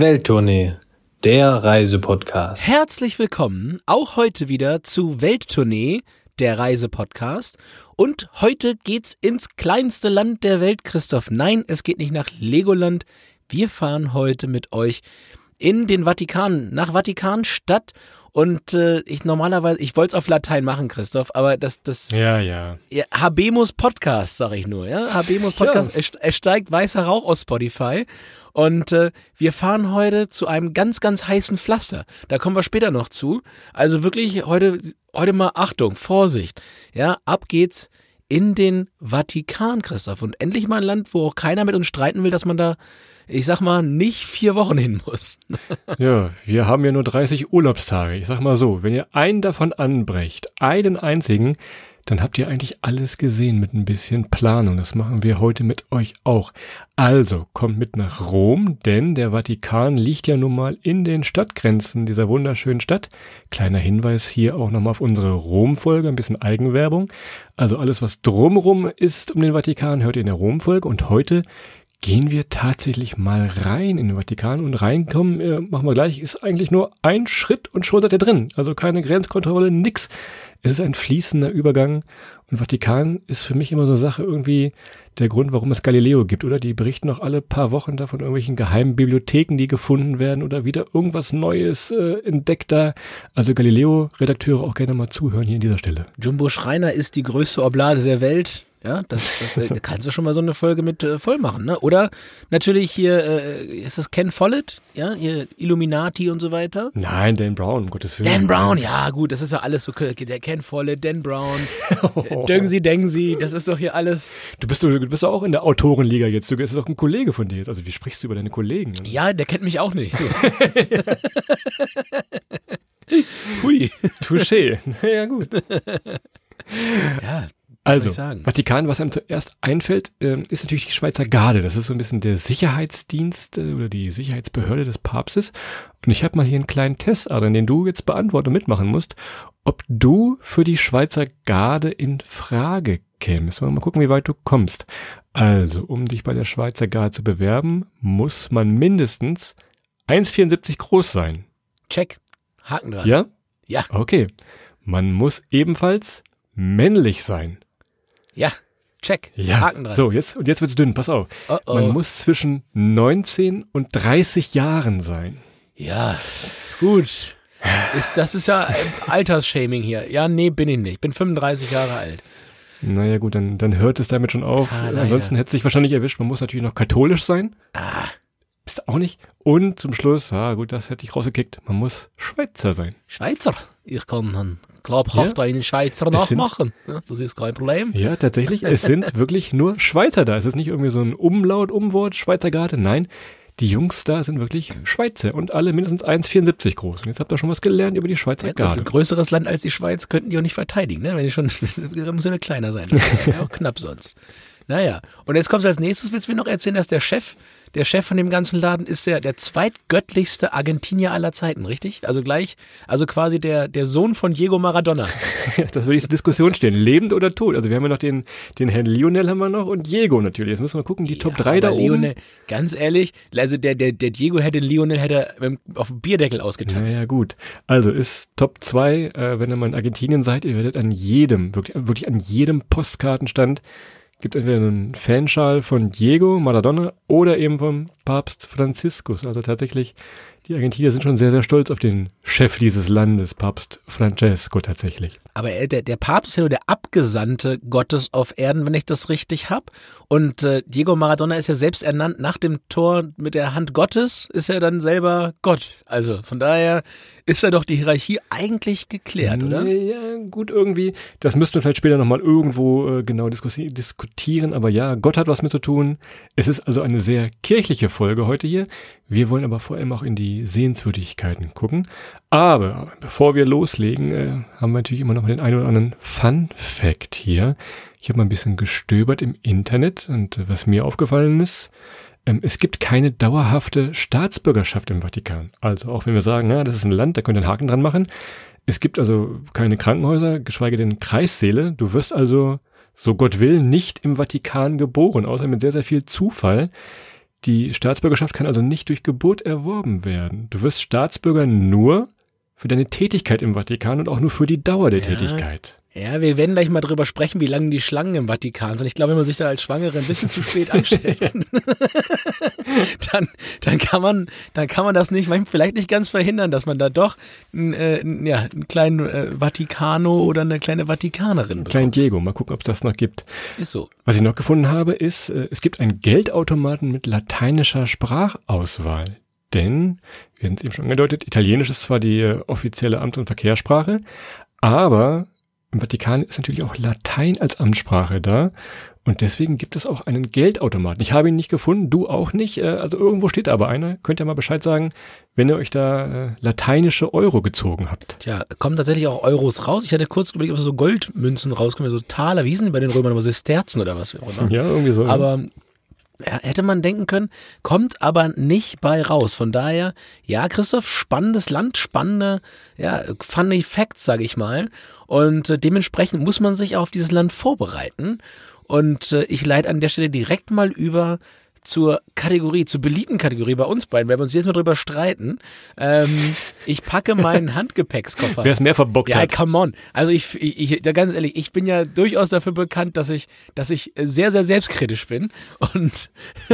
Welttournee, der Reisepodcast. Herzlich willkommen auch heute wieder zu Welttournee, der Reisepodcast. Und heute geht's ins kleinste Land der Welt, Christoph. Nein, es geht nicht nach Legoland. Wir fahren heute mit euch in den Vatikan, nach Vatikanstadt. Und äh, ich normalerweise, ich wollte es auf Latein machen, Christoph, aber das, das Ja, ja. ja, Habemus Podcast, sag ich nur, ja. Habemus Podcast, er, er steigt weißer Rauch aus Spotify. Und äh, wir fahren heute zu einem ganz, ganz heißen Pflaster. Da kommen wir später noch zu. Also wirklich heute, heute mal Achtung, Vorsicht. Ja, ab geht's in den Vatikan, Christoph. Und endlich mal ein Land, wo auch keiner mit uns streiten will, dass man da, ich sag mal, nicht vier Wochen hin muss. Ja, wir haben ja nur 30 Urlaubstage. Ich sag mal so, wenn ihr einen davon anbrecht, einen einzigen, dann habt ihr eigentlich alles gesehen mit ein bisschen Planung. Das machen wir heute mit euch auch. Also kommt mit nach Rom, denn der Vatikan liegt ja nun mal in den Stadtgrenzen dieser wunderschönen Stadt. Kleiner Hinweis hier auch nochmal auf unsere Rom-Folge, ein bisschen Eigenwerbung. Also alles, was drumrum ist um den Vatikan, hört ihr in der Rom-Folge. Und heute gehen wir tatsächlich mal rein in den Vatikan und reinkommen, äh, machen wir gleich, ist eigentlich nur ein Schritt und schon seid ihr drin. Also keine Grenzkontrolle, nix. Es ist ein fließender Übergang und Vatikan ist für mich immer so eine Sache irgendwie der Grund, warum es Galileo gibt, oder? Die berichten noch alle paar Wochen da von irgendwelchen geheimen Bibliotheken, die gefunden werden oder wieder irgendwas Neues äh, entdeckt da. Also Galileo-Redakteure auch gerne mal zuhören hier an dieser Stelle. Jumbo Schreiner ist die größte Oblade der Welt. Ja, das, das da kannst du schon mal so eine Folge mit äh, voll machen, ne? Oder natürlich hier, äh, ist das Ken Follett? Ja, hier Illuminati und so weiter. Nein, Dan Brown, um Gottes Willen. Dan Brown, ja gut, das ist ja alles so, der Ken Follett, Dan Brown, äh, Döngsi Dengsi, das ist doch hier alles. Du bist, du bist doch auch in der Autorenliga jetzt. Du bist doch ein Kollege von dir jetzt. Also wie sprichst du über deine Kollegen? Ja, der kennt mich auch nicht. Hui. Touché. Ja, gut. Ja, Also? Vatikan, was einem zuerst einfällt, ähm, ist natürlich die Schweizer Garde. Das ist so ein bisschen der Sicherheitsdienst äh, oder die Sicherheitsbehörde des Papstes. Und ich habe mal hier einen kleinen Test, Adrian, den du jetzt beantworten und mitmachen musst, ob du für die Schweizer Garde in Frage kämst. Mal gucken, wie weit du kommst. Also, um dich bei der Schweizer Garde zu bewerben, muss man mindestens 1,74 groß sein. Check. Haken dran. Ja? Ja. Okay. Man muss ebenfalls männlich sein. Ja. Check. Ja. Haken dran. So, jetzt, und jetzt wird's dünn, pass auf. Oh, oh. Man muss zwischen 19 und 30 Jahren sein. Ja, gut. Ist, das ist ja Altersshaming hier. Ja, nee, bin ich nicht. Bin 35 Jahre alt. Naja, gut, dann, dann hört es damit schon auf. Ah. Ansonsten hätte es sich wahrscheinlich erwischt. Man muss natürlich noch katholisch sein. Ah, Bist du auch nicht. Und zum Schluss, ah, gut, das hätte ich rausgekickt. Man muss Schweizer sein. Schweizer. Ich kann einen glaubhaft Ja. einen Schweizer Es sind- nachmachen. Ja, das ist kein Problem. Ja, tatsächlich. es sind wirklich nur Schweizer da. Es ist nicht irgendwie so ein Umlaut, Umwort, Schweizer Garde. Nein, die Jungs da sind wirklich Schweizer und alle mindestens 1,74 groß. Und jetzt habt ihr schon was gelernt über die Schweizer Ja, Garde. ein größeres Land als die Schweiz könnten die auch nicht verteidigen, ne? Wenn die schon, muss ja eine kleiner sein. Ja auch knapp sonst. Naja, und jetzt kommst du als nächstes, willst du mir noch erzählen, dass der Chef, der Chef von dem ganzen Laden ist der, der zweitgöttlichste Argentinier aller Zeiten, richtig? Also gleich, also quasi der, der Sohn von Diego Maradona. Das würde ich zur Diskussion stehen. Lebend oder tot? Also wir haben ja noch den, den Herrn Lionel haben wir noch und Diego natürlich. Jetzt müssen wir gucken, die Top 3 da aber oben. Lionel, ganz ehrlich, also der, der, der Diego hätte den Lionel hätte auf dem Bierdeckel ausgetanzt. Naja, gut. Also ist Top 2, äh, wenn ihr mal in Argentinien seid, ihr werdet an jedem, wirklich, wirklich an jedem Postkartenstand gibt entweder einen Fanschal von Diego Maradona oder eben vom Papst Franziskus. Also tatsächlich, die Argentinier sind schon sehr, sehr stolz auf den Chef dieses Landes, Papst Francesco tatsächlich. Aber er, der, der Papst ist ja nur der Abgesandte Gottes auf Erden, wenn ich das richtig hab. Und äh, Diego Maradona ist ja selbst ernannt nach dem Tor mit der Hand Gottes, ist er dann selber Gott. Also von daher ist ja doch die Hierarchie eigentlich geklärt, oder? Ja, gut, irgendwie. Das müssten wir vielleicht später nochmal irgendwo äh, genau diskutieren. Aber ja, Gott hat was mit zu tun. Es ist also eine sehr kirchliche Folge heute hier. Wir wollen aber vor allem auch in die Sehenswürdigkeiten gucken. Aber bevor wir loslegen, äh, haben wir natürlich immer noch den einen oder anderen Fun Fact hier. Ich habe mal ein bisschen gestöbert im Internet und äh, was mir aufgefallen ist, ähm, es gibt keine dauerhafte Staatsbürgerschaft im Vatikan. Also auch wenn wir sagen, ja, das ist ein Land, da könnt ihr einen Haken dran machen. Es gibt also keine Krankenhäuser, geschweige denn Kreissäle. Du wirst also, so Gott will, nicht im Vatikan geboren, außer mit sehr, sehr viel Zufall. Die Staatsbürgerschaft kann also nicht durch Geburt erworben werden. Du wirst Staatsbürger nur für deine Tätigkeit im Vatikan und auch nur für die Dauer der ja. Tätigkeit. Ja, wir werden gleich mal drüber sprechen, wie lange die Schlangen im Vatikan sind. Ich glaube, wenn man sich da als Schwangere ein bisschen zu spät anstellt, dann, dann kann man, dann kann man das nicht, vielleicht nicht ganz verhindern, dass man da doch einen, äh, ja, einen kleinen äh, Vatikano oder eine kleine Vatikanerin bekommt. Kleinen Diego, mal gucken, ob es das noch gibt. Ist so. Was ich noch gefunden habe, ist, äh, es gibt einen Geldautomaten mit lateinischer Sprachauswahl. Denn, wir haben es eben schon angedeutet, Italienisch ist zwar die äh, offizielle Amts- und Verkehrssprache, aber im Vatikan ist natürlich auch Latein als Amtssprache da. Und deswegen gibt es auch einen Geldautomaten. Ich habe ihn nicht gefunden, du auch nicht. Äh, also irgendwo steht aber einer. Könnt ihr mal Bescheid sagen, wenn ihr euch da äh, lateinische Euro gezogen habt. Tja, kommen tatsächlich auch Euros raus. Ich hatte kurz überlegt, ob so Goldmünzen rauskommen, so Taler. Wie hießen die bei den Römern? Aber Sesterzen oder was? Ja, irgendwie so. Aber hätte man denken können, kommt aber nicht bei raus. Von daher, ja, Christoph, spannendes Land, spannende, ja, funny Facts, sage ich mal. Und äh, dementsprechend muss man sich auf dieses Land vorbereiten. Und äh, ich leite an der Stelle direkt mal über zur Kategorie, zur beliebten Kategorie bei uns beiden, weil wir uns jetzt mal drüber streiten. Ähm, ich packe meinen Handgepäckskoffer. Wer es mehr verbockt ja, hat. Ja, come on. Also ich, ich, ich, ganz ehrlich, ich bin ja durchaus dafür bekannt, dass ich, dass ich sehr, sehr selbstkritisch bin und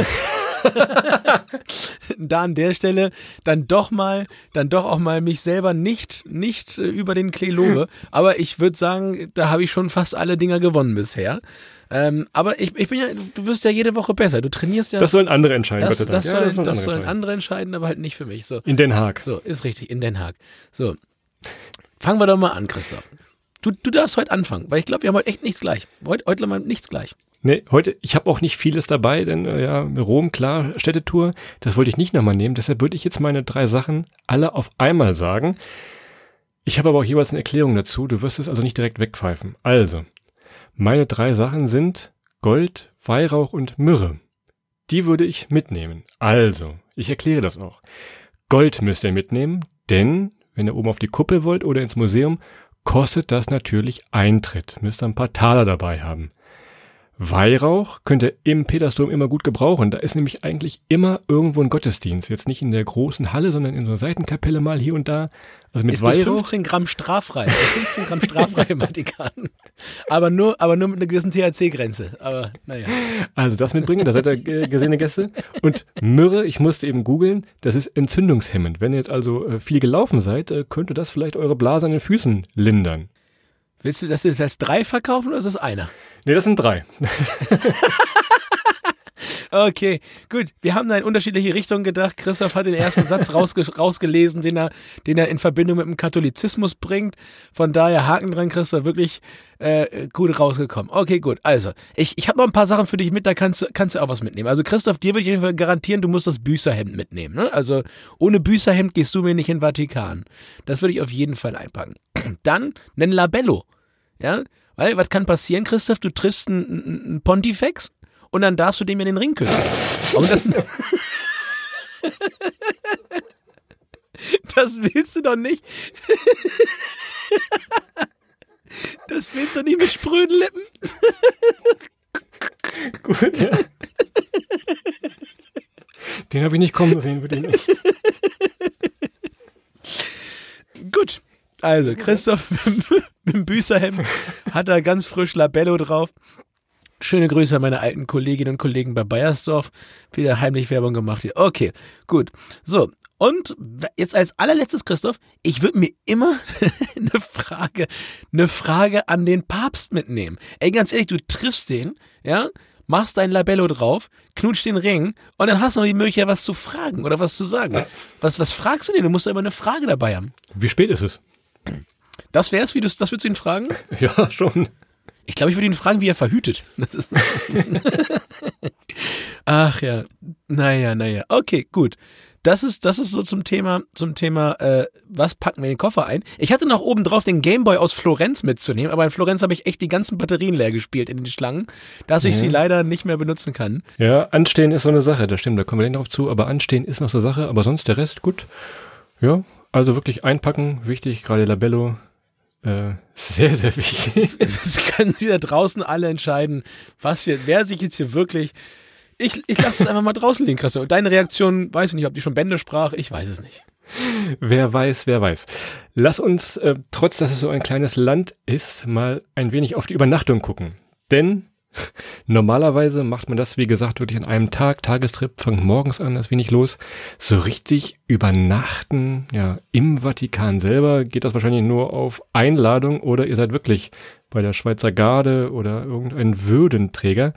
da an der Stelle dann doch mal, dann doch auch mal mich selber nicht, nicht äh, über den Klee lobe. Aber ich würde sagen, da habe ich schon fast alle Dinger gewonnen bisher. Ähm, aber ich, ich bin ja, du wirst ja jede Woche besser. Du trainierst ja. Das sollen andere entscheiden, das, Gott das, ja, das, sollen, das sollen andere entscheiden, aber halt nicht für mich. So. In Den Haag. So, ist richtig, in Den Haag. So. Fangen wir doch mal an, Christoph. Du, du darfst heute anfangen, weil ich glaube, wir haben heute echt nichts gleich. Heute, heute haben wir nichts gleich. Nee, heute, ich habe auch nicht vieles dabei, denn äh, ja, Rom, klar, Städtetour, das wollte ich nicht nochmal nehmen. Deshalb würde ich jetzt meine drei Sachen alle auf einmal sagen. Ich habe aber auch jeweils eine Erklärung dazu. Du wirst es also nicht direkt wegpfeifen. Also, meine drei Sachen sind Gold, Weihrauch und Myrrhe. Die würde ich mitnehmen. Also, ich erkläre das auch. Gold müsst ihr mitnehmen, denn wenn ihr oben auf die Kuppel wollt oder ins Museum, kostet das natürlich Eintritt. Müsst ihr ein paar Taler dabei haben. Weihrauch könnt ihr im Petersdom immer gut gebrauchen. Da ist nämlich eigentlich immer irgendwo ein Gottesdienst. Jetzt nicht in der großen Halle, sondern in so einer Seitenkapelle mal hier und da. Also mit ist Weihrauch. 15 Gramm straffrei. 15 Gramm straffrei im Vatikan. Aber nur, aber nur mit einer gewissen THC-Grenze. Aber naja. Also das mitbringen, da seid ihr gesehene Gäste. Und Myrrhe, ich musste eben googeln, das ist entzündungshemmend. Wenn ihr jetzt also äh, viel gelaufen seid, äh, könnte das vielleicht eure Blase an den Füßen lindern. Willst du das jetzt als drei verkaufen oder ist das einer? Nee, das sind drei. Okay, gut. Wir haben da in unterschiedliche Richtungen gedacht. Christoph hat den ersten Satz rausge rausgelesen, den er, den er in Verbindung mit dem Katholizismus bringt. Von daher Haken dran, Christoph, wirklich äh, gut rausgekommen. Okay, gut. Also, ich, ich habe noch ein paar Sachen für dich mit, da kannst, du kannst du auch was mitnehmen. Also, Christoph, dir würde ich auf jeden Fall garantieren, du musst das Büßerhemd mitnehmen. Ne? Also, ohne Büßerhemd gehst du mir nicht in den Vatikan. Das würde ich auf jeden Fall einpacken. Dann ein Labello. Ja, weil, was kann passieren, Christoph? Du triffst einen, einen Pontifex und dann darfst du dem in den Ring küssen. das, das willst du doch nicht. Das willst du nicht mit spröden Lippen. Gut, ja. Den habe ich nicht kommen sehen, würde ich nicht. Gut. Also, Christoph mit dem Büßerhemd hat da ganz frisch Labello drauf. Schöne Grüße an meine alten Kolleginnen und Kollegen bei Bayersdorf. Wieder heimlich Werbung gemacht hier. Okay, gut. So, und jetzt als allerletztes, Christoph, ich würde mir immer eine Frage, eine Frage an den Papst mitnehmen. Ey, ganz ehrlich, du triffst den, ja, machst dein Labello drauf, knutscht den Ring und dann hast du noch die Möglichkeit, was zu fragen oder was zu sagen. Was, was fragst du denn? Du musst ja immer eine Frage dabei haben. Wie spät ist es? Das wär's, wie du, was würdest du ihn fragen? Ja, schon. Ich glaube, ich würde ihn fragen, wie er verhütet. Ach ja, naja, naja. Okay, gut. Das ist, das ist so zum Thema, zum Thema, äh, was packen wir in den Koffer ein? Ich hatte noch oben drauf den Gameboy aus Florenz mitzunehmen, aber in Florenz habe ich echt die ganzen Batterien leer gespielt in den Schlangen, dass ich mhm. sie leider nicht mehr benutzen kann. Ja, Anstehen ist so eine Sache, das stimmt, da kommen wir dann drauf zu, aber Anstehen ist noch so eine Sache, aber sonst der Rest gut. Ja, also wirklich einpacken, wichtig, gerade Labello, äh, sehr, sehr wichtig. Das können Sie da draußen alle entscheiden, was wir, wer sich jetzt hier wirklich Ich, ich lasse es einfach mal draußen liegen, Christoph. Deine Reaktion, weiß ich nicht, ob die schon Bände sprach, ich weiß es nicht. Wer weiß, wer weiß. Lass uns, äh, trotz dass es so ein kleines Land ist, mal ein wenig auf die Übernachtung gucken. Denn normalerweise macht man das, wie gesagt, wirklich an einem Tag, Tagestrip, fängt morgens an, ist wenig los. So richtig übernachten, ja, im Vatikan selber geht das wahrscheinlich nur auf Einladung oder ihr seid wirklich bei der Schweizer Garde oder irgendein Würdenträger.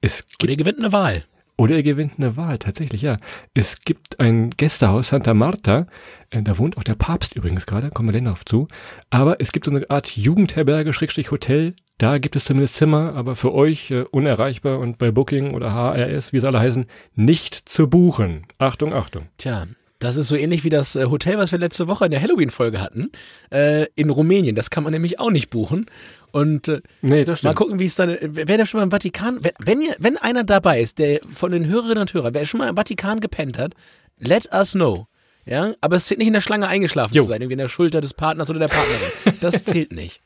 Es gibt, oder ihr gewinnt eine Wahl. Oder er gewinnt eine Wahl, tatsächlich, ja. Es gibt ein Gästehaus Santa Marta, äh, da wohnt auch der Papst übrigens gerade, kommen wir dann noch zu. Aber es gibt so eine Art Jugendherberge, Schrägstrich Hotel, da gibt es zumindest Zimmer, aber für euch äh, unerreichbar und bei Booking oder HRS, wie es alle heißen, nicht zu buchen. Achtung, Achtung. Tja, das ist so ähnlich wie das äh, Hotel, was wir letzte Woche in der Halloween-Folge hatten, äh, in Rumänien. Das kann man nämlich auch nicht buchen. Und äh, nee, das mal gucken, wie es dann. Äh, wer da schon mal im Vatikan, wenn, ihr, wenn einer dabei ist, der von den Hörerinnen und Hörern, wer schon mal im Vatikan gepennt hat, let us know. Ja, aber es zählt nicht in der Schlange eingeschlafen jo. zu sein, irgendwie in der Schulter des Partners oder der Partnerin. Das zählt nicht.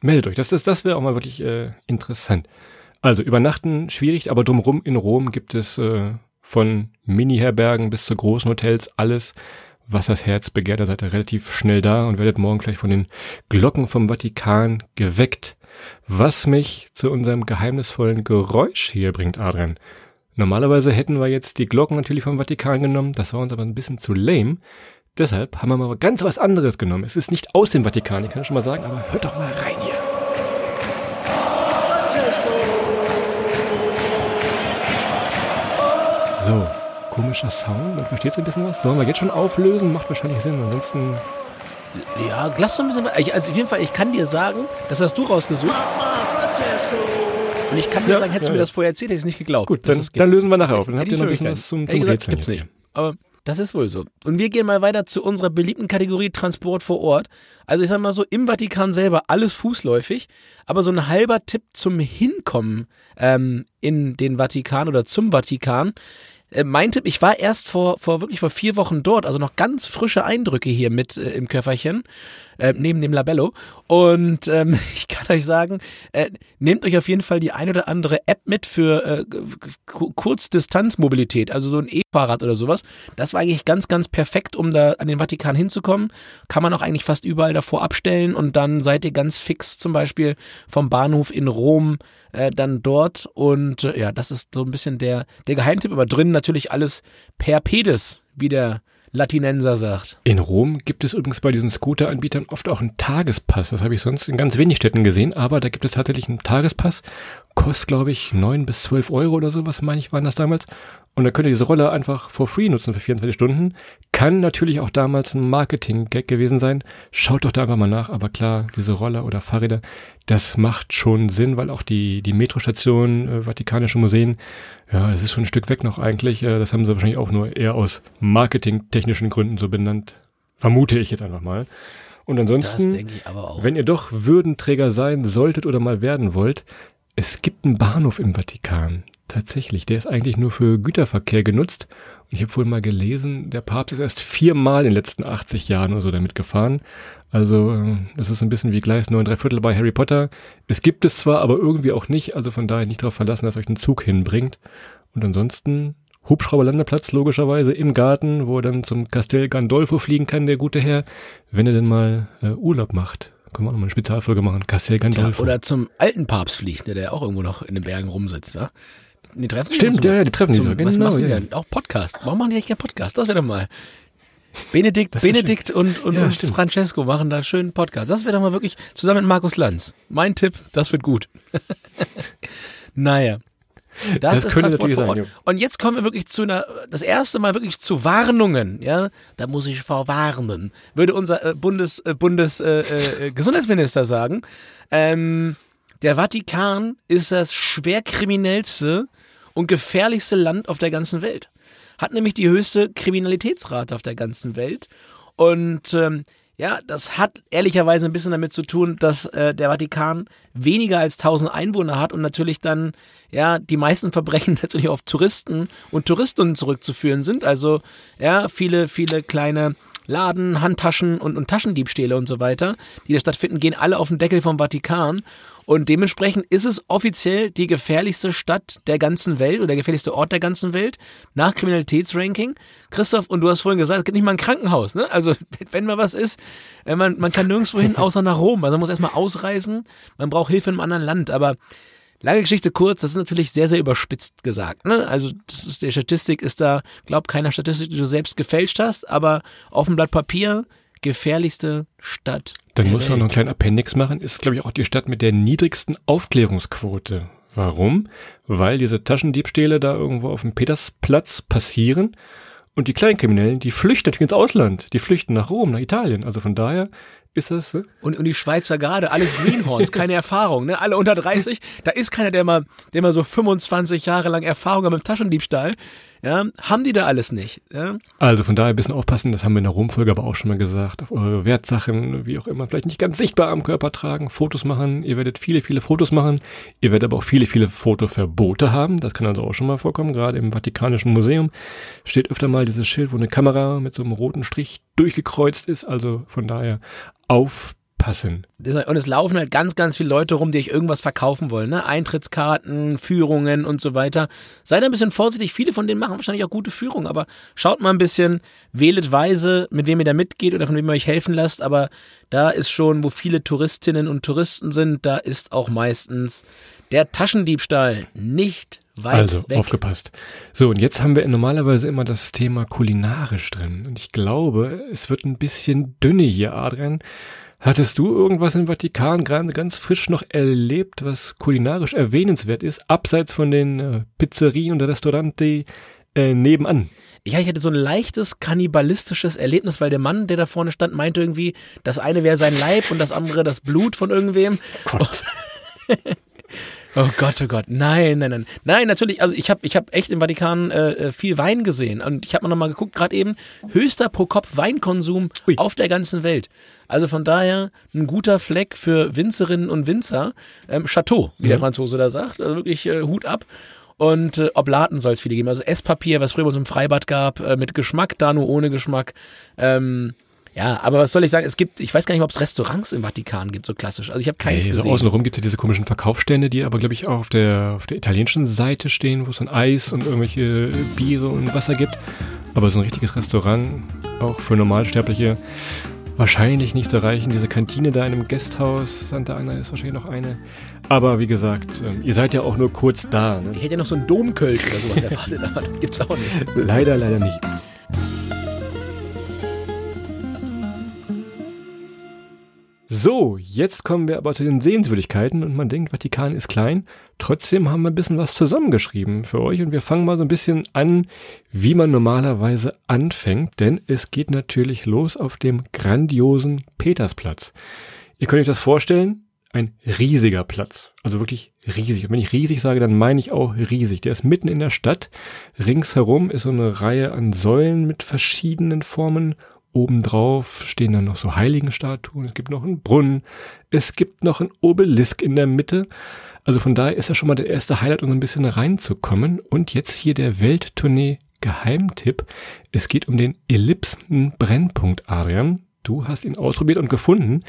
Meldet euch, das, das, das wäre auch mal wirklich äh, interessant. Also übernachten schwierig, aber drumherum in Rom gibt es äh, von Mini-Herbergen bis zu großen Hotels alles was das Herz begehrt. Da seid ihr relativ schnell da und werdet morgen gleich von den Glocken vom Vatikan geweckt. Was mich zu unserem geheimnisvollen Geräusch hier bringt, Adrian. Normalerweise hätten wir jetzt die Glocken natürlich vom Vatikan genommen, das war uns aber ein bisschen zu lame. Deshalb haben wir mal ganz was anderes genommen. Es ist nicht aus dem Vatikan, ich kann schon mal sagen, aber hört doch mal rein hier. So, komischer Sound. Man versteht so ein bisschen was. Sollen wir jetzt schon auflösen? Macht wahrscheinlich Sinn. Ansonsten. Ja, lass doch ein bisschen. Ich, also auf jeden Fall, ich kann dir sagen, das hast du rausgesucht. Und ich kann dir ja, sagen, hättest du ja, mir das vorher erzählt, hätte ich es nicht geglaubt. Gut, dann, dann, lösen wir nachher auf. Dann habt ihr noch ein bisschen was zum, zum gesagt, gibt's nicht. Aber das ist wohl so. Und wir gehen mal weiter zu unserer beliebten Kategorie Transport vor Ort. Also ich sag mal so, im Vatikan selber alles fußläufig, aber so ein halber Tipp zum Hinkommen ähm, in den Vatikan oder zum Vatikan äh, mein Tipp, ich war erst vor, vor wirklich vor vier Wochen dort, also noch ganz frische Eindrücke hier mit äh, im Köfferchen äh, neben dem Labello. Und ähm, ich kann euch sagen, äh, nehmt euch auf jeden Fall die ein oder andere App mit für äh, Kurzdistanzmobilität, also so ein E-Fahrrad oder sowas. Das war eigentlich ganz, ganz perfekt, um da an den Vatikan hinzukommen. Kann man auch eigentlich fast überall davor abstellen und dann seid ihr ganz fix zum Beispiel vom Bahnhof in Rom äh, dann dort. Und äh, ja, das ist so ein bisschen der, der Geheimtipp, aber drin natürlich alles per Pedis, wie der Latinenser sagt. In Rom gibt es übrigens bei diesen Scooter-Anbietern oft auch einen Tagespass. Das habe ich sonst in ganz wenig Städten gesehen, aber da gibt es tatsächlich einen Tagespass. Kostet, glaube ich, neun bis zwölf Euro oder so, was meine ich, waren das damals. Und dann könnt ihr diese Rolle einfach for free nutzen für 24 Stunden. Kann natürlich auch damals ein Marketing-Gag gewesen sein. Schaut doch da einfach mal nach. Aber klar, diese Roller oder Fahrräder, das macht schon Sinn, weil auch die, die Metrostation, äh, Vatikanische Museen, ja, das ist schon ein Stück weg noch eigentlich. Äh, das haben sie wahrscheinlich auch nur eher aus marketingtechnischen Gründen so benannt. Vermute ich jetzt einfach mal. Und ansonsten, wenn ihr doch Würdenträger sein solltet oder mal werden wollt, es gibt einen Bahnhof im Vatikan. Tatsächlich, der ist eigentlich nur für Güterverkehr genutzt. Und ich habe wohl mal gelesen, der Papst ist erst viermal in den letzten 80 Jahren oder so damit gefahren. Also äh, das ist ein bisschen wie Gleis 9 Viertel bei Harry Potter. Es gibt es zwar, aber irgendwie auch nicht. Also von daher nicht darauf verlassen, dass euch ein Zug hinbringt. Und ansonsten Hubschrauberlandeplatz logischerweise im Garten, wo er dann zum Castel Gandolfo fliegen kann, der gute Herr, wenn er denn mal äh, Urlaub macht. Können wir auch noch mal eine Spezialfolge machen. Castel Gandolfo. Ja, oder zum alten Papst fliegt, der ja auch irgendwo noch in den Bergen rumsitzt, wa? Die treffen Stimmt, ja, ja, die treffen sich so. Genau, was machen ja. die? Auch Podcast. Warum machen die eigentlich keinen Podcast? Das wäre doch mal. Benedikt, Benedikt und, und, ja, und Francesco machen da einen schönen Podcast. Das wäre doch mal wirklich zusammen mit Markus Lanz. Mein Tipp, das wird gut. naja. Das, das ist könnte Transport natürlich sein. Und jetzt kommen wir wirklich zu einer, das erste Mal wirklich zu Warnungen, ja. Da muss ich vorwarnen, würde unser äh, Bundes, äh, Bundes äh, äh, Gesundheitsminister sagen. Ähm, der Vatikan ist das schwerkriminellste und gefährlichste Land auf der ganzen Welt. Hat nämlich die höchste Kriminalitätsrate auf der ganzen Welt. Und ähm, ja, das hat ehrlicherweise ein bisschen damit zu tun, dass äh, der Vatikan weniger als 1000 Einwohner hat und natürlich dann ja die meisten Verbrechen natürlich auf Touristen und Touristinnen zurückzuführen sind. Also ja, viele, viele kleine Laden, Handtaschen und, und Taschendiebstähle und so weiter, die da stattfinden, gehen alle auf den Deckel vom Vatikan. Und dementsprechend ist es offiziell die gefährlichste Stadt der ganzen Welt oder der gefährlichste Ort der ganzen Welt nach Kriminalitätsranking. Christoph, und du hast vorhin gesagt, es gibt nicht mal ein Krankenhaus, ne? Also, wenn mal was ist, äh, man, man kann nirgendwo hin außer nach Rom. Also man muss erstmal ausreisen, man braucht Hilfe in einem anderen Land. Aber Lange Geschichte kurz, das ist natürlich sehr, sehr überspitzt gesagt. Ne? Also das ist, die Statistik ist da, glaub keiner Statistik, die du selbst gefälscht hast, aber auf dem Blatt Papier gefährlichste Stadt. Dann muss man noch einen kleinen Appendix machen, ist glaube ich auch die Stadt mit der niedrigsten Aufklärungsquote. Warum? Weil diese Taschendiebstähle da irgendwo auf dem Petersplatz passieren und die Kleinkriminellen, die flüchten natürlich ins Ausland, die flüchten nach Rom, nach Italien. Also von daher ist das so? Und, und die Schweizer gerade, alles Greenhorns, keine Erfahrung, ne? Alle unter 30. Da ist keiner, der mal, der mal so 25 Jahre lang Erfahrung hat mit Taschendiebstahl. Ja, haben die da alles nicht. Ja? Also von daher ein bisschen aufpassen, das haben wir in der Rumfolge aber auch schon mal gesagt, auf eure Wertsachen, wie auch immer, vielleicht nicht ganz sichtbar am Körper tragen, Fotos machen, ihr werdet viele, viele Fotos machen, ihr werdet aber auch viele, viele Fotoverbote haben, das kann also auch schon mal vorkommen, gerade im Vatikanischen Museum steht öfter mal dieses Schild, wo eine Kamera mit so einem roten Strich durchgekreuzt ist, also von daher auf passen. Und es laufen halt ganz, ganz viele Leute rum, die euch irgendwas verkaufen wollen. Ne? Eintrittskarten, Führungen und so weiter. Seid ein bisschen vorsichtig. Viele von denen machen wahrscheinlich auch gute Führungen, aber schaut mal ein bisschen, wählet weise, mit wem ihr da mitgeht oder von wem ihr euch helfen lasst. Aber da ist schon, wo viele Touristinnen und Touristen sind, da ist auch meistens der Taschendiebstahl nicht weit also, weg. aufgepasst. So, und jetzt haben wir normalerweise immer das Thema kulinarisch drin. Und ich glaube, es wird ein bisschen dünne hier, Adrian. Hattest du irgendwas im Vatikan gerade ganz frisch noch erlebt, was kulinarisch erwähnenswert ist, abseits von den äh, Pizzerien und Restauranti äh, nebenan? Ja, ich hatte so ein leichtes kannibalistisches Erlebnis, weil der Mann, der da vorne stand, meinte irgendwie, das eine wäre sein Leib und das andere das Blut von irgendwem. Gott. Oh Gott, oh Gott, nein, nein, nein, nein, natürlich. Also ich habe, ich habe echt im Vatikan äh, äh viel Wein gesehen und ich habe mal noch mal geguckt, gerade eben höchster pro Kopf Weinkonsum Ui. auf der ganzen Welt. Also von daher ein guter Fleck für Winzerinnen und Winzer. Ähm, Chateau, wie mhm. der Franzose da sagt, also wirklich äh, Hut ab. Und äh, Oblaten soll es viele geben. Also Esspapier, was früher bei uns im Freibad gab, äh, mit Geschmack, da nur ohne Geschmack. Ähm, ja, aber was soll ich sagen? Es gibt, ich weiß gar nicht, ob es Restaurants im Vatikan gibt, so klassisch. Also ich habe keins nee, gesehen. So außenrum gibt es ja diese komischen Verkaufsstände, die aber, glaube ich, auch auf der, auf der italienischen Seite stehen, wo es dann Eis und irgendwelche Biere und Wasser gibt. Aber so ein richtiges Restaurant, auch für Normalsterbliche, wahrscheinlich nicht zu erreichen. Diese Kantine da in einem Gasthaus, Santa Anna ist wahrscheinlich noch eine. Aber wie gesagt, ähm, ihr seid ja auch nur kurz da. Ne? Ich hätte ja noch so einen Domkölsch oder sowas erwartet, aber das gibt's auch nicht. Leider, leider nicht. So, jetzt kommen wir aber zu den Sehenswürdigkeiten und man denkt, Vatikan ist klein. Trotzdem haben wir ein bisschen was zusammengeschrieben für euch und wir fangen mal so ein bisschen an, wie man normalerweise anfängt, denn es geht natürlich los auf dem grandiosen Petersplatz. Ihr könnt euch das vorstellen, ein riesiger Platz, also wirklich riesig. Und wenn ich riesig sage, dann meine ich auch riesig. Der ist mitten in der Stadt. Ringsherum ist so eine Reihe an Säulen mit verschiedenen Formen Obendrauf stehen dann noch so Heiligenstatuen, es gibt noch einen Brunnen, es gibt noch einen Obelisk in der Mitte. Also von daher ist das schon mal der erste Highlight, um ein bisschen reinzukommen. Und jetzt hier der Welttournee Geheimtipp. Es geht um den Ellipsen Brennpunkt, Adrian. Du hast ihn ausprobiert und gefunden,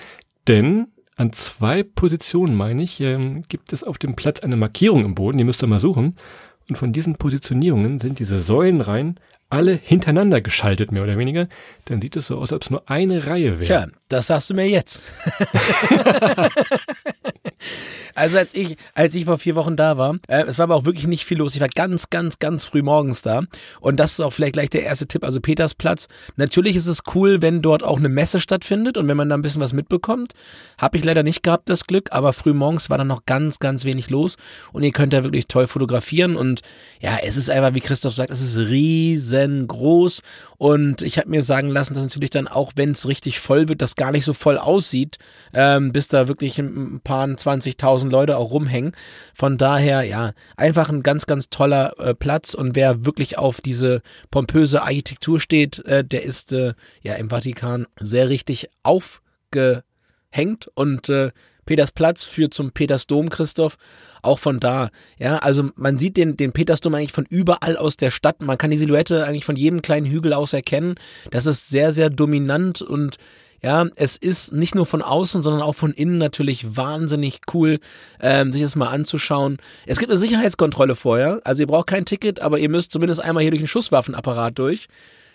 denn an zwei Positionen, meine ich, ähm, gibt es auf dem Platz eine Markierung im Boden, die müsst ihr mal suchen. Und von diesen Positionierungen sind diese Säulenreihen alle hintereinander geschaltet, mehr oder weniger, dann sieht es so aus, als ob es nur eine Reihe wäre. Tja, das sagst du mir jetzt. also als ich, als ich vor vier Wochen da war, äh, es war aber auch wirklich nicht viel los. Ich war ganz, ganz, ganz früh morgens da. Und das ist auch vielleicht gleich der erste Tipp, also Petersplatz. Natürlich ist es cool, wenn dort auch eine Messe stattfindet und wenn man da ein bisschen was mitbekommt. Habe ich leider nicht gehabt, das Glück, aber früh morgens war dann noch ganz, ganz wenig los. Und ihr könnt da wirklich toll fotografieren. Und ja, es ist einfach, wie Christoph sagt, es ist riesengroß. Und ich habe mir sagen lassen, dass natürlich dann auch, wenn es richtig voll wird, das gar nicht so voll aussieht, ähm, bis da wirklich ein paar 20.000 Leute auch rumhängen. Von daher, ja, einfach ein ganz, ganz toller äh, Platz. Und wer wirklich auf diese pompöse Architektur steht, äh, der ist äh, ja im Vatikan sehr richtig aufgehängt und äh, Petersplatz führt zum Petersdom, Christoph. Auch von da. Ja, also man sieht den, den Petersdom eigentlich von überall aus der Stadt. Man kann die Silhouette eigentlich von jedem kleinen Hügel aus erkennen. Das ist sehr, sehr dominant und ja, es ist nicht nur von außen, sondern auch von innen natürlich wahnsinnig cool, ähm, sich das mal anzuschauen. Es gibt eine Sicherheitskontrolle vorher, also ihr braucht kein Ticket, aber ihr müsst zumindest einmal hier durch den Schusswaffenapparat durch.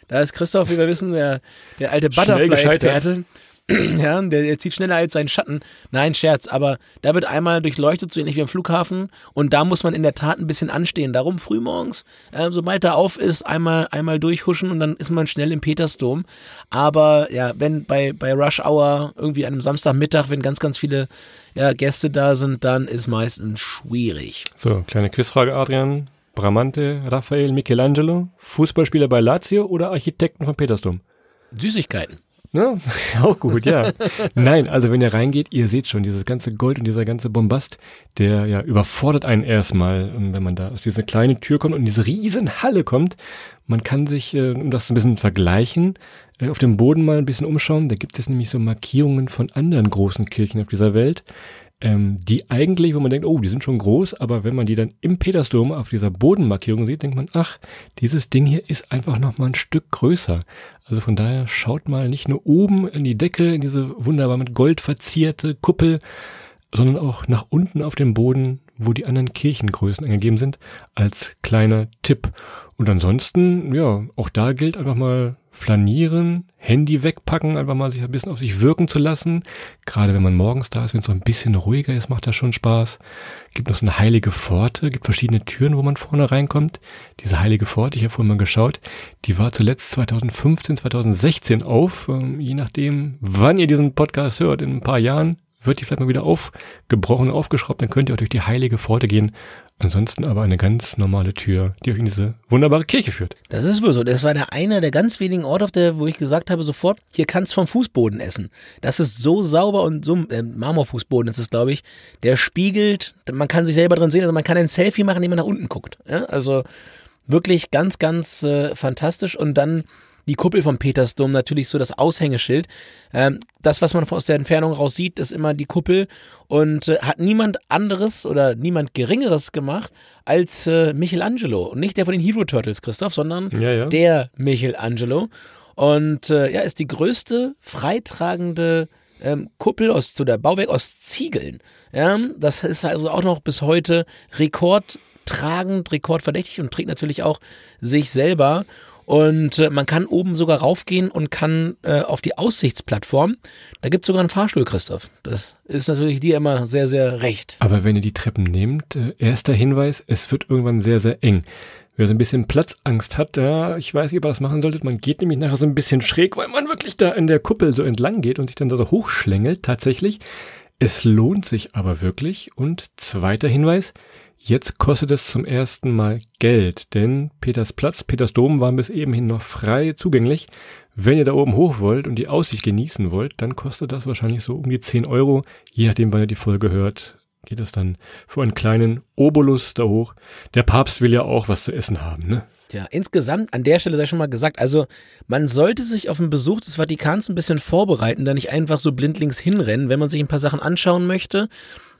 Da ist Christoph, wie wir wissen, der, der alte Butterfly-Experte. ja, der, der zieht schneller als seinen Schatten. Nein, Scherz, aber da wird einmal durchleuchtet, so ähnlich wie am Flughafen. Und da muss man in der Tat ein bisschen anstehen. Darum frühmorgens, äh, sobald er auf ist, einmal, einmal durchhuschen und dann ist man schnell im Petersdom. Aber ja, wenn bei, bei Rush Hour irgendwie an einem Samstagmittag, wenn ganz, ganz viele ja, Gäste da sind, dann ist meistens schwierig. So, kleine Quizfrage, Adrian. Bramante, Raphael, Michelangelo, Fußballspieler bei Lazio oder Architekten von Petersdom? Süßigkeiten. Ne? Auch gut, ja. Nein, also wenn ihr reingeht, ihr seht schon, dieses ganze Gold und dieser ganze Bombast, der ja überfordert einen erstmal, ähm, wenn man da aus dieser kleinen Tür kommt und in diese riesen Halle kommt. Man kann sich, äh, um das ein bisschen vergleichen, äh, auf dem Boden mal ein bisschen umschauen. Da gibt es nämlich so Markierungen von anderen großen Kirchen auf dieser Welt ähm, die eigentlich, wo man denkt, oh, die sind schon groß, aber wenn man die dann im Petersdom auf dieser Bodenmarkierung sieht, denkt man, ach, dieses Ding hier ist einfach noch mal ein Stück größer. Also von daher schaut mal nicht nur oben in die Decke, in diese wunderbar mit Gold verzierte Kuppel, sondern auch nach unten auf dem Boden, wo die anderen Kirchengrößen angegeben sind, als kleiner Tipp. Und ansonsten, ja, auch da gilt einfach mal flanieren, Handy wegpacken, einfach mal sich ein bisschen auf sich wirken zu lassen. Gerade wenn man morgens da ist, wenn es so ein bisschen ruhiger ist, macht das schon Spaß. Gibt noch so eine heilige Pforte, gibt verschiedene Türen, wo man vorne reinkommt. Diese heilige Pforte, ich habe vorhin mal geschaut, die war zuletzt 2015, 2016 auf. Ähm, je nachdem, wann ihr diesen Podcast hört, in ein paar Jahren wird die vielleicht mal wieder aufgebrochen, aufgeschraubt, dann könnt ihr auch durch die heilige Pforte gehen Ansonsten aber eine ganz normale Tür, die euch in diese wunderbare Kirche führt. Das ist wohl so. Das war der einer der ganz wenigen Orte, auf der, wo ich gesagt habe, sofort, hier kannst du vom Fußboden essen. Das ist so sauber und so, äh, Marmorfußboden ist es, glaube ich, der spiegelt, man kann sich selber drin sehen, also man kann ein Selfie machen, indem man nach unten guckt. Ja? Also wirklich ganz, ganz äh, fantastisch und dann die Kuppel vom Petersdom natürlich so das Aushängeschild. Ähm, das, was man aus der Entfernung raus sieht, ist immer die Kuppel und äh, hat niemand anderes oder niemand Geringeres gemacht als äh, Michelangelo. Und nicht der von den Hero Turtles, Christoph, sondern ja, ja. der Michelangelo. Und äh, ja, ist die größte freitragende ähm, Kuppel aus, zu der Bauwerk aus Ziegeln. Ja, das ist also auch noch bis heute rekordtragend, rekordverdächtig und trägt natürlich auch sich selber. Und äh, man kann oben sogar raufgehen und kann äh, auf die Aussichtsplattform. Da gibt es sogar einen Fahrstuhl, Christoph. Das ist natürlich dir immer sehr, sehr recht. Aber wenn ihr die Treppen nehmt, äh, erster Hinweis, es wird irgendwann sehr, sehr eng. Wer so ein bisschen Platzangst hat, ja, ich weiß nicht, ob ihr das machen solltet. Man geht nämlich nachher so ein bisschen schräg, weil man wirklich da in der Kuppel so entlang geht und sich dann da so hochschlängelt, tatsächlich. Es lohnt sich aber wirklich. Und zweiter Hinweis, Jetzt kostet es zum ersten Mal Geld, denn Petersplatz, Petersdom waren bis eben hin noch frei zugänglich. Wenn ihr da oben hoch wollt und die Aussicht genießen wollt, dann kostet das wahrscheinlich so um die 10 Euro. Je nachdem, wann ihr die Folge hört, geht es dann für einen kleinen Obolus da hoch. Der Papst will ja auch was zu essen haben, ne? Ja, insgesamt an der Stelle sei schon mal gesagt, also man sollte sich auf den Besuch des Vatikans ein bisschen vorbereiten, da nicht einfach so blindlings hinrennen, wenn man sich ein paar Sachen anschauen möchte.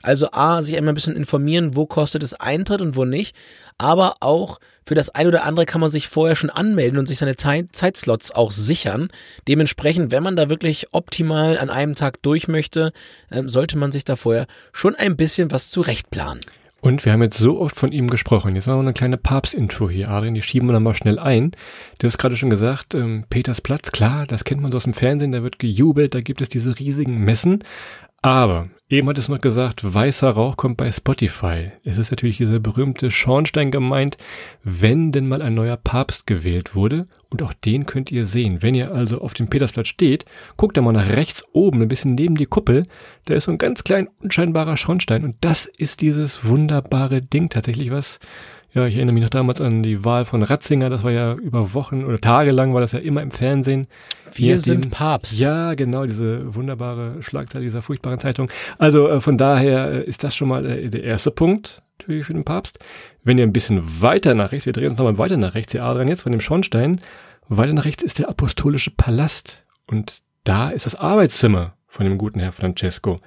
Also A, sich einmal ein bisschen informieren, wo kostet es Eintritt und wo nicht. Aber auch für das ein oder andere kann man sich vorher schon anmelden und sich seine Zeit Zeitslots auch sichern. Dementsprechend, wenn man da wirklich optimal an einem Tag durch möchte, äh, sollte man sich da vorher schon ein bisschen was zurechtplanen. Und wir haben jetzt so oft von ihm gesprochen. Jetzt noch eine kleine Papst-Intro hier, Adrian. Die schieben wir dann mal schnell ein. Du hast gerade schon gesagt, ähm, Petersplatz, klar, das kennt man so aus dem Fernsehen, da wird gejubelt, da gibt es diese riesigen Messen. Aber eben hat es noch gesagt, weißer Rauch kommt bei Spotify. Es ist natürlich dieser berühmte Schornstein gemeint, wenn denn mal ein neuer Papst gewählt wurde. Und auch den könnt ihr sehen. Wenn ihr also auf dem Petersplatz steht, guckt da mal nach rechts oben, ein bisschen neben die Kuppel. Da ist so ein ganz klein, unscheinbarer Schornstein. Und das ist dieses wunderbare Ding tatsächlich, was ja, ich erinnere mich noch damals an die Wahl von Ratzinger. Das war ja über Wochen oder Tage lang war das ja immer im Fernsehen. Wir sind Papst. Ja, genau, diese wunderbare Schlagzeile dieser furchtbaren Zeitung. Also äh, von daher äh, ist das schon mal äh, der erste Punkt natürlich für den Papst. Wenn ihr ein bisschen weiter nach rechts, wir drehen uns nochmal weiter nach rechts, hier Adrian jetzt von dem Schornstein, weiter nach rechts ist der apostolische Palast und da ist das Arbeitszimmer von dem guten Herr Francesco.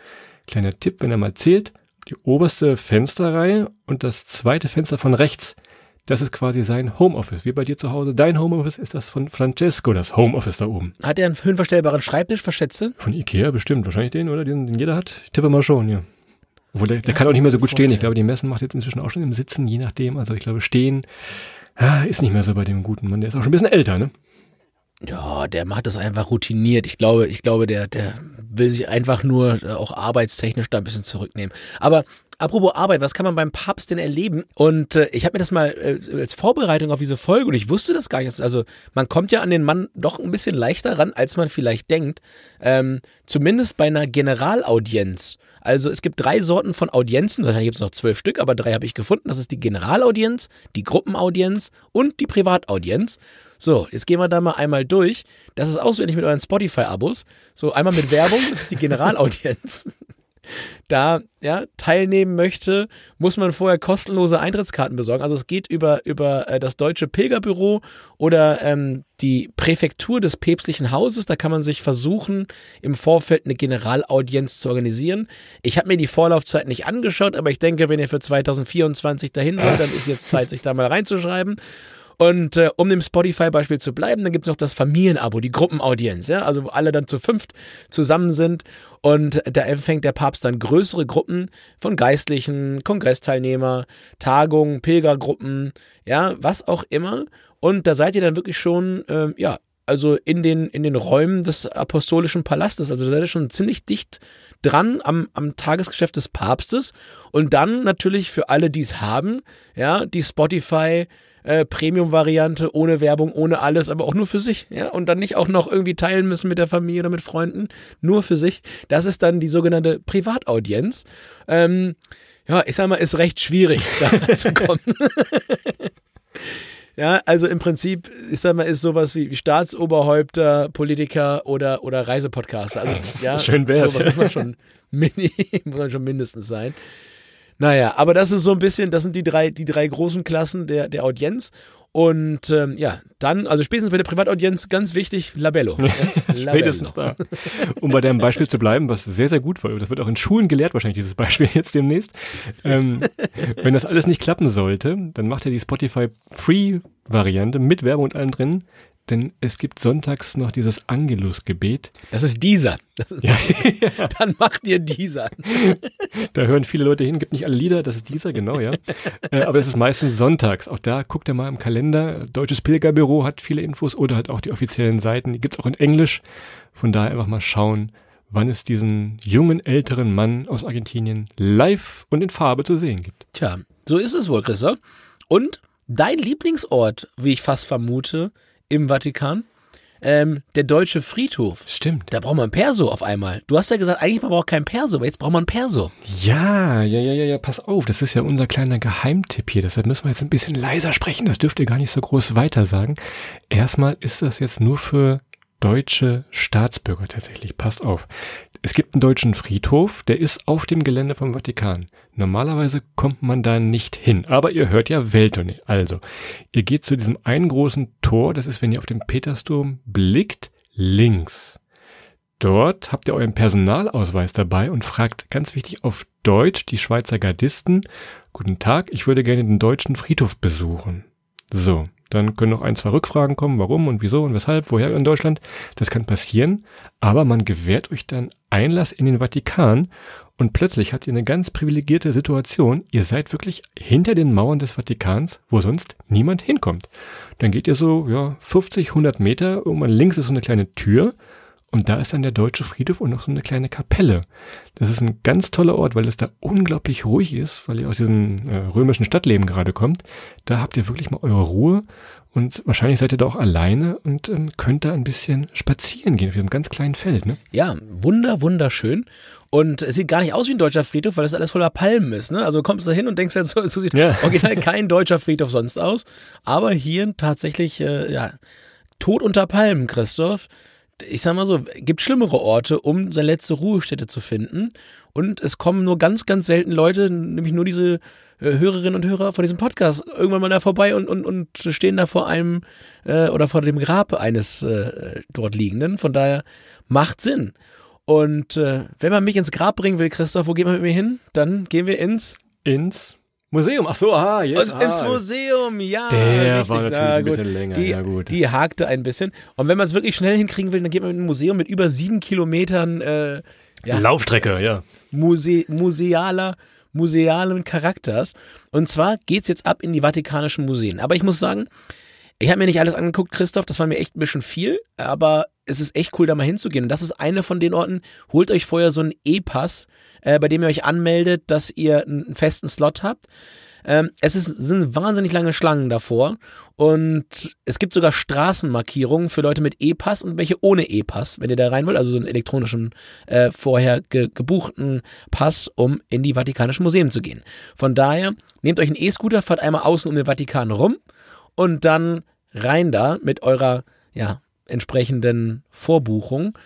Kleiner Tipp, wenn er mal zählt, die oberste Fensterreihe und das zweite Fenster von rechts, das ist quasi sein Homeoffice. Wie bei dir zu Hause. Dein Homeoffice ist das von Francesco, das Homeoffice da oben. Hat er einen höhenverstellbaren Schreibtisch, verschätze? Von Ikea bestimmt. Wahrscheinlich den, oder? Den, den jeder hat. Ich tippe mal schon, ja. Obwohl, der, der kann auch nicht mehr so gut stehen. Ich glaube, die Messen macht jetzt inzwischen auch schon im Sitzen, je nachdem. Also ich glaube, stehen ah, ist nicht mehr so bei dem guten Mann. Der ist auch schon ein bisschen älter, ne? Ja, der macht das einfach routiniert. Ich glaube, ich glaube, der, der will sich einfach nur äh, auch arbeitstechnisch da ein bisschen zurücknehmen. Aber Apropos Arbeit, was kann man beim Papst denn erleben? Und äh, ich habe mir das mal äh, als Vorbereitung auf diese Folge und ich wusste das gar nicht. Also man kommt ja an den Mann doch ein bisschen leichter ran, als man vielleicht denkt. Ähm, zumindest bei einer Generalaudienz. Also es gibt drei Sorten von Audienzen, wahrscheinlich gibt es noch zwölf Stück, aber drei habe ich gefunden. Das ist die Generalaudienz, die Gruppenaudienz und die Privataudienz. So, jetzt gehen wir da mal einmal durch. Das ist auch so ähnlich mit euren Spotify-Abos. So, einmal mit Werbung, das ist die Generalaudienz da ja, teilnehmen möchte, muss man vorher kostenlose Eintrittskarten besorgen. Also es geht über, über äh, das Deutsche Pilgerbüro oder ähm, die Präfektur des päpstlichen Hauses. Da kann man sich versuchen, im Vorfeld eine Generalaudienz zu organisieren. Ich habe mir die Vorlaufzeit nicht angeschaut, aber ich denke, wenn ihr für 2024 dahin wollt, dann ist jetzt Zeit, sich da mal reinzuschreiben. Und äh, um dem Spotify-Beispiel zu bleiben, dann gibt es noch das Familienabo, die Gruppenaudienz, ja, also wo alle dann zu fünft zusammen sind und da empfängt der Papst dann größere Gruppen von Geistlichen, Kongressteilnehmer, Tagungen, Pilgergruppen, ja, was auch immer. Und da seid ihr dann wirklich schon, äh, ja, also in den, in den Räumen des apostolischen Palastes. Also da seid ihr schon ziemlich dicht dran am, am Tagesgeschäft des Papstes. Und dann natürlich für alle, die es haben, ja, die Spotify äh, Premium-Variante, ohne Werbung, ohne alles, aber auch nur für sich. Ja? Und dann nicht auch noch irgendwie teilen müssen mit der Familie oder mit Freunden, nur für sich. Das ist dann die sogenannte Privataudienz. Ähm, ja, ich sag mal, ist recht schwierig, da zu kommen. Ja, also im Prinzip, ich sag mal, ist sowas wie Staatsoberhäupter, Politiker oder, oder Reisepodcaster. Also, ja, Schön wär's. Sowas muss man schon, mini, muss man schon mindestens sein. Naja, aber das ist so ein bisschen, das sind die drei, die drei großen Klassen der, der Audienz. Und ähm, ja, dann, also spätestens bei der Privataudienz, ganz wichtig, Labello. Ja? Labello. spätestens da. Um bei deinem Beispiel zu bleiben, was sehr, sehr gut war, das wird auch in Schulen gelehrt, wahrscheinlich dieses Beispiel jetzt demnächst. Ähm, wenn das alles nicht klappen sollte, dann macht er die Spotify Free-Variante mit Werbung und allem drin denn es gibt sonntags noch dieses Angelus-Gebet. Das ist dieser. Das ist, ja. Dann macht ihr dieser. Da hören viele Leute hin, gibt nicht alle Lieder, das ist dieser, genau, ja. Äh, aber es ist meistens sonntags. Auch da guckt ihr mal im Kalender. Deutsches Pilgerbüro hat viele Infos oder halt auch die offiziellen Seiten. Die gibt es auch in Englisch. Von daher einfach mal schauen, wann es diesen jungen, älteren Mann aus Argentinien live und in Farbe zu sehen gibt. Tja, so ist es wohl, Christoph. Und dein Lieblingsort, wie ich fast vermute, im Vatikan. Ähm, der deutsche Friedhof. Stimmt. Da braucht man Perso auf einmal. Du hast ja gesagt, eigentlich braucht man kein Perso, aber jetzt braucht man Perso. Ja, ja, ja, ja, ja, pass auf. Das ist ja unser kleiner Geheimtipp hier. Deshalb müssen wir jetzt ein bisschen leiser sprechen. Das dürft ihr gar nicht so groß weiter sagen. Erstmal ist das jetzt nur für deutsche Staatsbürger tatsächlich. Passt auf. Es gibt einen deutschen Friedhof, der ist auf dem Gelände vom Vatikan. Normalerweise kommt man da nicht hin, aber ihr hört ja Welttournee. Also, ihr geht zu diesem einen großen Tor, das ist, wenn ihr auf den Petersdom blickt, links. Dort habt ihr euren Personalausweis dabei und fragt ganz wichtig auf Deutsch die Schweizer Gardisten, guten Tag, ich würde gerne den deutschen Friedhof besuchen. So, dann können noch ein, zwei Rückfragen kommen, warum und wieso und weshalb, woher in Deutschland. Das kann passieren, aber man gewährt euch dann Einlass in den Vatikan und plötzlich habt ihr eine ganz privilegierte Situation. Ihr seid wirklich hinter den Mauern des Vatikans, wo sonst niemand hinkommt. Dann geht ihr so, ja, 50, 100 Meter, irgendwann links ist so eine kleine Tür und da ist dann der deutsche Friedhof und noch so eine kleine Kapelle. Das ist ein ganz toller Ort, weil es da unglaublich ruhig ist, weil ihr aus diesem äh, römischen Stadtleben gerade kommt. Da habt ihr wirklich mal eure Ruhe und wahrscheinlich seid ihr da auch alleine und ähm, könnt da ein bisschen spazieren gehen auf diesem ganz kleinen Feld. Ne? Ja, wunder, wunderschön. Und es sieht gar nicht aus wie ein deutscher Friedhof, weil das alles voller Palmen ist. Ne? Also kommst du da hin und denkst jetzt, so, so sieht ja. original kein deutscher Friedhof sonst aus. Aber hier tatsächlich, äh, ja, tot unter Palmen, Christoph ich sag mal so, gibt schlimmere Orte, um seine letzte Ruhestätte zu finden. Und es kommen nur ganz, ganz selten Leute, nämlich nur diese äh, Hörerinnen und Hörer von diesem Podcast, irgendwann mal da vorbei und, und, und stehen da vor einem äh, oder vor dem Grab eines äh, dort Liegenden. Von daher macht Sinn. Und äh, wenn man mich ins Grab bringen will, Christoph, wo geht man mit mir hin? Dann gehen wir ins ins Museum. Ach so, ah, jetzt. Ins ah. Museum, ja. Der richtig. war natürlich Na, ein gut. bisschen länger. Die, ja, gut. die hakte ein bisschen. Und wenn man es wirklich schnell hinkriegen will, dann geht man in ein Museum mit über sieben Kilometern äh, ja, Laufstrecke, ja. Muse musealer, musealen Charakters. Und zwar geht's jetzt ab in die Vatikanischen Museen. Aber ich muss sagen, ich habe mir nicht alles angeguckt, Christoph, das war mir echt ein bisschen viel, aber es ist echt cool, da mal hinzugehen. Und das ist eine von den Orten, holt euch vorher so einen E-Pass, äh, bei dem ihr euch anmeldet, dass ihr einen festen Slot habt. Ähm, es ist, sind wahnsinnig lange Schlangen davor und es gibt sogar Straßenmarkierungen für Leute mit E-Pass und welche ohne E-Pass, wenn ihr da rein wollt, also so einen elektronischen äh, vorher ge gebuchten Pass, um in die Vatikanischen Museen zu gehen. Von daher nehmt euch einen E-Scooter, fahrt einmal außen um den Vatikan rum und dann rein da mit eurer ja, entsprechenden Vorbuchung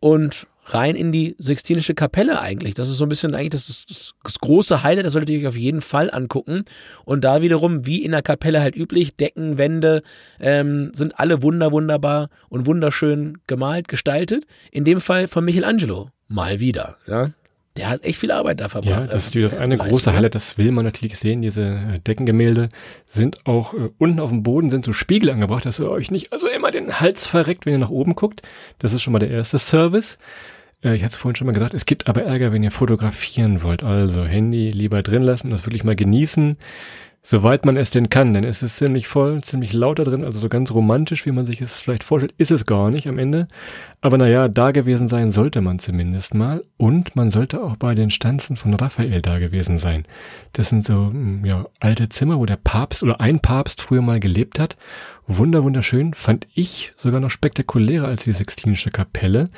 und rein in die Sixtinische Kapelle eigentlich. Das ist so ein bisschen eigentlich das, das, das, große Highlight, das solltet ihr euch auf jeden Fall angucken. Und da wiederum, wie in der Kapelle halt üblich, Decken, Wände ähm, sind alle wunder, wunderbar und wunderschön gemalt, gestaltet. In dem Fall von Michelangelo. Mal wieder. Ja. Der hat echt viel Arbeit da verbracht. Ja, das ist natürlich das Äh, eine Leistung. große Highlight, das will man natürlich sehen. Diese äh, Deckengemälde sind auch äh, unten auf dem Boden sind so Spiegel angebracht, dass ihr euch nicht also immer den Hals verreckt, wenn ihr nach oben guckt. Das ist schon mal der erste Service. Äh, ich hatte es vorhin schon mal gesagt, es gibt aber Ärger, wenn ihr fotografieren wollt. Also Handy lieber drin lassen und das wirklich mal genießen. Soweit man es denn kann, denn es ist ziemlich voll, ziemlich laut da drin, also so ganz romantisch, wie man sich es vielleicht vorstellt, ist es gar nicht am Ende. Aber naja, da gewesen sein sollte man zumindest mal. Und man sollte auch bei den Stanzen von Raphael da gewesen sein. Das sind so mm, ja, alte Zimmer, wo der Papst oder ein Papst früher mal gelebt hat. Wunder, wunderschön. Fand ich sogar noch spektakulärer als die Sixtinische Kapelle.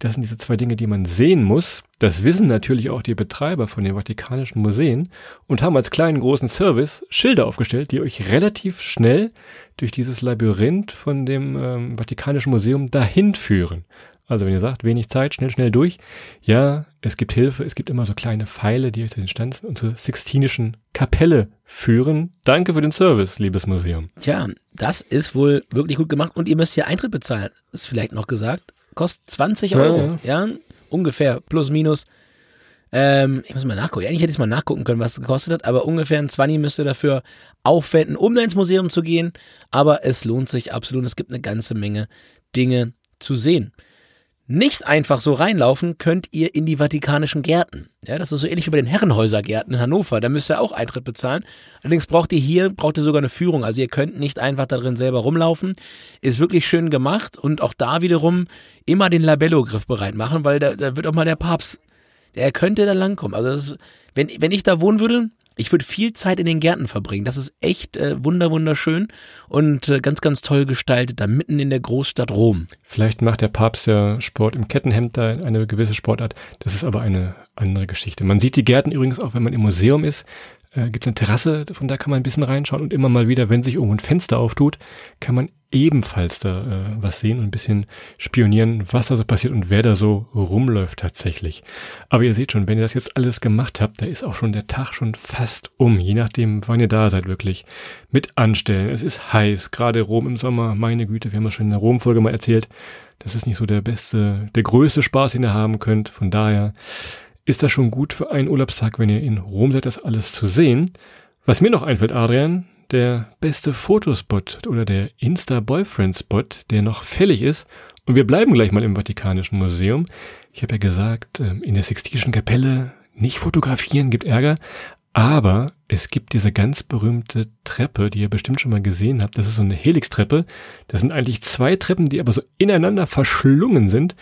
Das sind diese zwei Dinge, die man sehen muss. Das wissen natürlich auch die Betreiber von den Vatikanischen Museen und haben als kleinen großen Service Schilder aufgestellt, die euch relativ schnell durch dieses Labyrinth von dem ähm, Vatikanischen Museum dahin führen. Also wenn ihr sagt, wenig Zeit, schnell, schnell durch. Ja, es gibt Hilfe, es gibt immer so kleine Pfeile, die euch zu den Stanzen und zur Sixtinischen Kapelle führen. Danke für den Service, liebes Museum. Tja, das ist wohl wirklich gut gemacht und ihr müsst hier Eintritt bezahlen, ist vielleicht noch gesagt. Kostet 20 Euro, ja, ungefähr, plus minus. Ähm, ich muss mal nachgucken. Eigentlich hätte ich mal nachgucken können, was es gekostet hat, aber ungefähr ein 20 müsst ihr dafür aufwenden, um da ins Museum zu gehen. Aber es lohnt sich absolut. Es gibt eine ganze Menge Dinge zu sehen. Nicht einfach so reinlaufen könnt ihr in die Vatikanischen Gärten. Ja, das ist so ähnlich wie bei den Herrenhäusergärten in Hannover. Da müsst ihr auch Eintritt bezahlen. Allerdings braucht ihr hier, braucht ihr sogar eine Führung. Also ihr könnt nicht einfach da drin selber rumlaufen. Ist wirklich schön gemacht und auch da wiederum immer den Labello-Griff bereit machen, weil da, da wird auch mal der Papst, der könnte da langkommen. Also ist, wenn, wenn ich da wohnen würde, ich würde viel Zeit in den Gärten verbringen. Das ist echt äh, wunder wunderschön und äh, ganz ganz toll gestaltet, da mitten in der Großstadt Rom. Vielleicht macht der Papst ja Sport im Kettenhemd da eine gewisse Sportart. Das ist aber eine andere Geschichte. Man sieht die Gärten übrigens auch, wenn man im Museum ist. Äh, Gibt es eine Terrasse, von da kann man ein bisschen reinschauen und immer mal wieder, wenn sich irgendwo ein Fenster auftut, kann man ebenfalls da äh, was sehen und ein bisschen spionieren, was da so passiert und wer da so rumläuft tatsächlich. Aber ihr seht schon, wenn ihr das jetzt alles gemacht habt, da ist auch schon der Tag schon fast um, je nachdem, wann ihr da seid wirklich. Mit anstellen. Es ist heiß, gerade Rom im Sommer, meine Güte, wir haben das schon in der Rom-Folge mal erzählt. Das ist nicht so der beste, der größte Spaß, den ihr haben könnt. Von daher ist das schon gut für einen Urlaubstag, wenn ihr in Rom seid, das alles zu sehen. Was mir noch einfällt, Adrian, der beste Fotospot oder der Insta-Boyfriend-Spot, der noch fällig ist. Und wir bleiben gleich mal im Vatikanischen Museum. Ich habe ja gesagt, ähm, in der Sixtinischen Kapelle nicht fotografieren, gibt Ärger. Aber es gibt diese ganz berühmte Treppe, die ihr bestimmt schon mal gesehen habt. Das ist so eine Helix-Treppe. Das sind eigentlich zwei Treppen, die aber so ineinander verschlungen sind.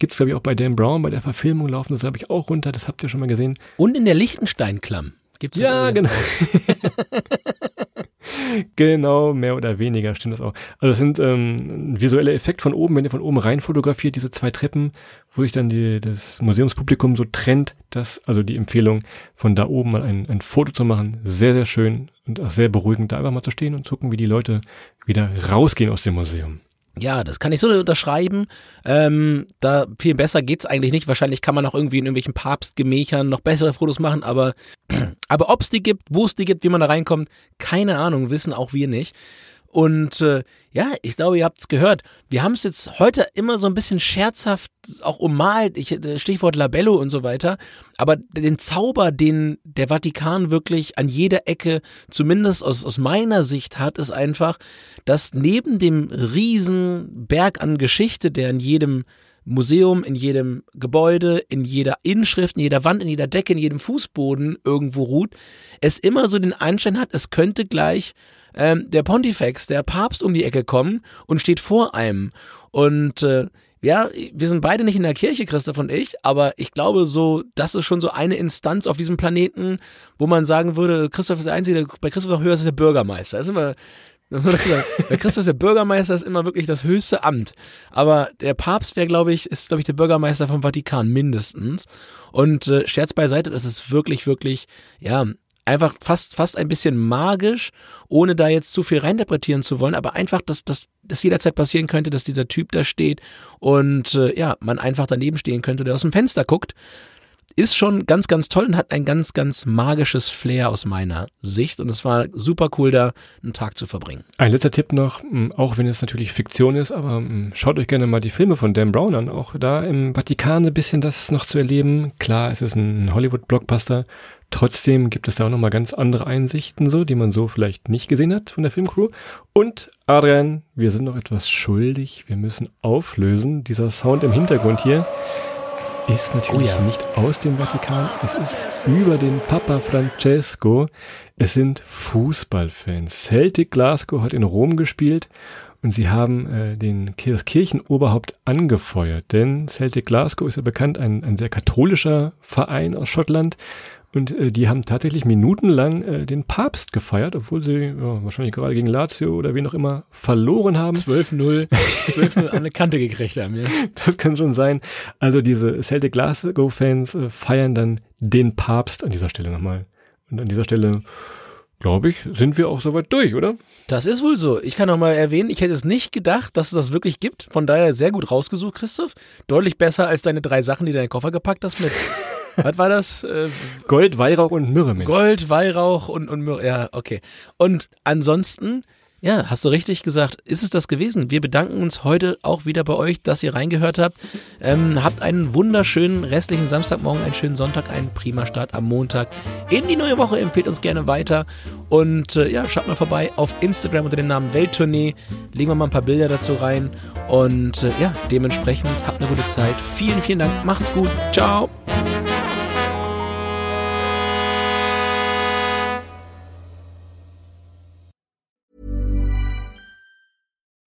Gibt's glaube ich, auch bei Dan Brown, bei der Verfilmung laufen das, glaube ich, auch runter. Das habt ihr schon mal gesehen. Und in der Lichtensteinklamm gibt's das Ja, genau. genau, mehr oder weniger stimmt das auch. Also das sind ähm, ein visueller Effekt von oben, wenn ihr von oben rein fotografiert, diese zwei Treppen, wo sich dann die, das Museumspublikum so trennt, das, also die Empfehlung, von da oben mal ein, ein Foto zu machen, sehr, sehr schön und auch sehr beruhigend, da einfach mal zu stehen und gucken, wie die Leute wieder rausgehen aus dem Museum. Ja, das kann ich so unterschreiben. Ähm, da viel besser geht's eigentlich nicht. Wahrscheinlich kann man auch irgendwie in irgendwelchen Papstgemächern noch bessere Fotos machen, aber, aber ob's die gibt, wo es die gibt, wie man da reinkommt, keine Ahnung, wissen auch wir nicht. Und äh, ja, ich glaube, ihr habt es gehört. Wir haben es jetzt heute immer so ein bisschen scherzhaft auch ummalt, ich, äh, Stichwort Labello und so weiter. Aber den Zauber, den der Vatikan wirklich an jeder Ecke, zumindest aus, aus meiner Sicht hat, ist einfach, dass neben dem riesen Berg an Geschichte, der in jedem Museum, in jedem Gebäude, in jeder Inschrift, in jeder Wand, in jeder Decke, in jedem Fußboden irgendwo ruht, es immer so den Anschein hat, es könnte gleich ähm, der Pontifex, der Papst um die Ecke kommen und steht vor einem. Und äh, ja, wir sind beide nicht in der Kirche, Christoph und ich, aber ich glaube so, das ist schon so eine Instanz auf diesem Planeten, wo man sagen würde, Christoph ist der Einzige, der bei Christoph noch höher ist der Bürgermeister. Das ist immer, bei Christoph ist der Bürgermeister ist immer wirklich das höchste Amt. Aber der Papst wäre, glaube ich, ist, glaube ich, der Bürgermeister vom Vatikan mindestens. Und äh, Scherz beiseite, das ist wirklich, wirklich, ja, einfach fast, fast ein bisschen magisch, ohne da jetzt zu viel reinterpretieren zu wollen, aber einfach, dass dass das jederzeit passieren könnte, dass dieser Typ da steht und äh, ja, man einfach daneben stehen könnte, der aus dem Fenster guckt. Ist schon ganz, ganz toll und hat ein ganz, ganz magisches Flair aus meiner Sicht. Und es war super cool, da einen Tag zu verbringen. Ein letzter Tipp noch, auch wenn es natürlich Fiktion ist, aber schaut euch gerne mal die Filme von Dan Brown an. Auch da im Vatikan ein bisschen das noch zu erleben. Klar, es ist ein Hollywood-Blockbuster, Trotzdem gibt es da auch nochmal ganz andere Einsichten, so, die man so vielleicht nicht gesehen hat von der Filmcrew. Und Adrian, wir sind noch etwas schuldig. Wir müssen auflösen. Dieser Sound im Hintergrund hier ist natürlich oh ja. nicht aus dem Vatikan. Es ist über den Papa Francesco. Es sind Fußballfans. Celtic Glasgow hat in Rom gespielt und sie haben äh, den, das Kirchenoberhaupt angefeuert. Denn Celtic Glasgow ist ja bekannt, ein, ein sehr katholischer Verein aus Schottland und äh, die haben tatsächlich minutenlang äh, den Papst gefeiert, obwohl sie ja, wahrscheinlich gerade gegen Lazio oder wen auch immer verloren haben. 12-0, 12-0 an eine Kante gekriegt haben, ja. Das kann schon sein. Also diese Celtic Glasgow-Fans äh, feiern dann den Papst an dieser Stelle nochmal. Und an dieser Stelle, glaube ich, sind wir auch soweit durch, oder? Das ist wohl so. Ich kann noch mal erwähnen, ich hätte es nicht gedacht, dass es das wirklich gibt. Von daher sehr gut rausgesucht, Christoph. Deutlich besser als deine drei Sachen, die du in deinen Koffer gepackt hast mit was war das? Äh, Gold, Weihrauch und Myrrhe. Mensch. Gold, Weihrauch und, und Myrrhe. Ja, okay. Und ansonsten, ja, hast du richtig gesagt, ist es das gewesen. Wir bedanken uns heute auch wieder bei euch, dass ihr reingehört habt. Ähm, habt einen wunderschönen restlichen Samstagmorgen, einen schönen Sonntag, einen prima Start am Montag in die neue Woche. Empfehlt uns gerne weiter. Und äh, ja, schaut mal vorbei auf Instagram unter dem Namen Welttournee. Legen wir mal ein paar Bilder dazu rein. Und äh, ja, dementsprechend habt eine gute Zeit. Vielen, vielen Dank. Macht's gut. Ciao.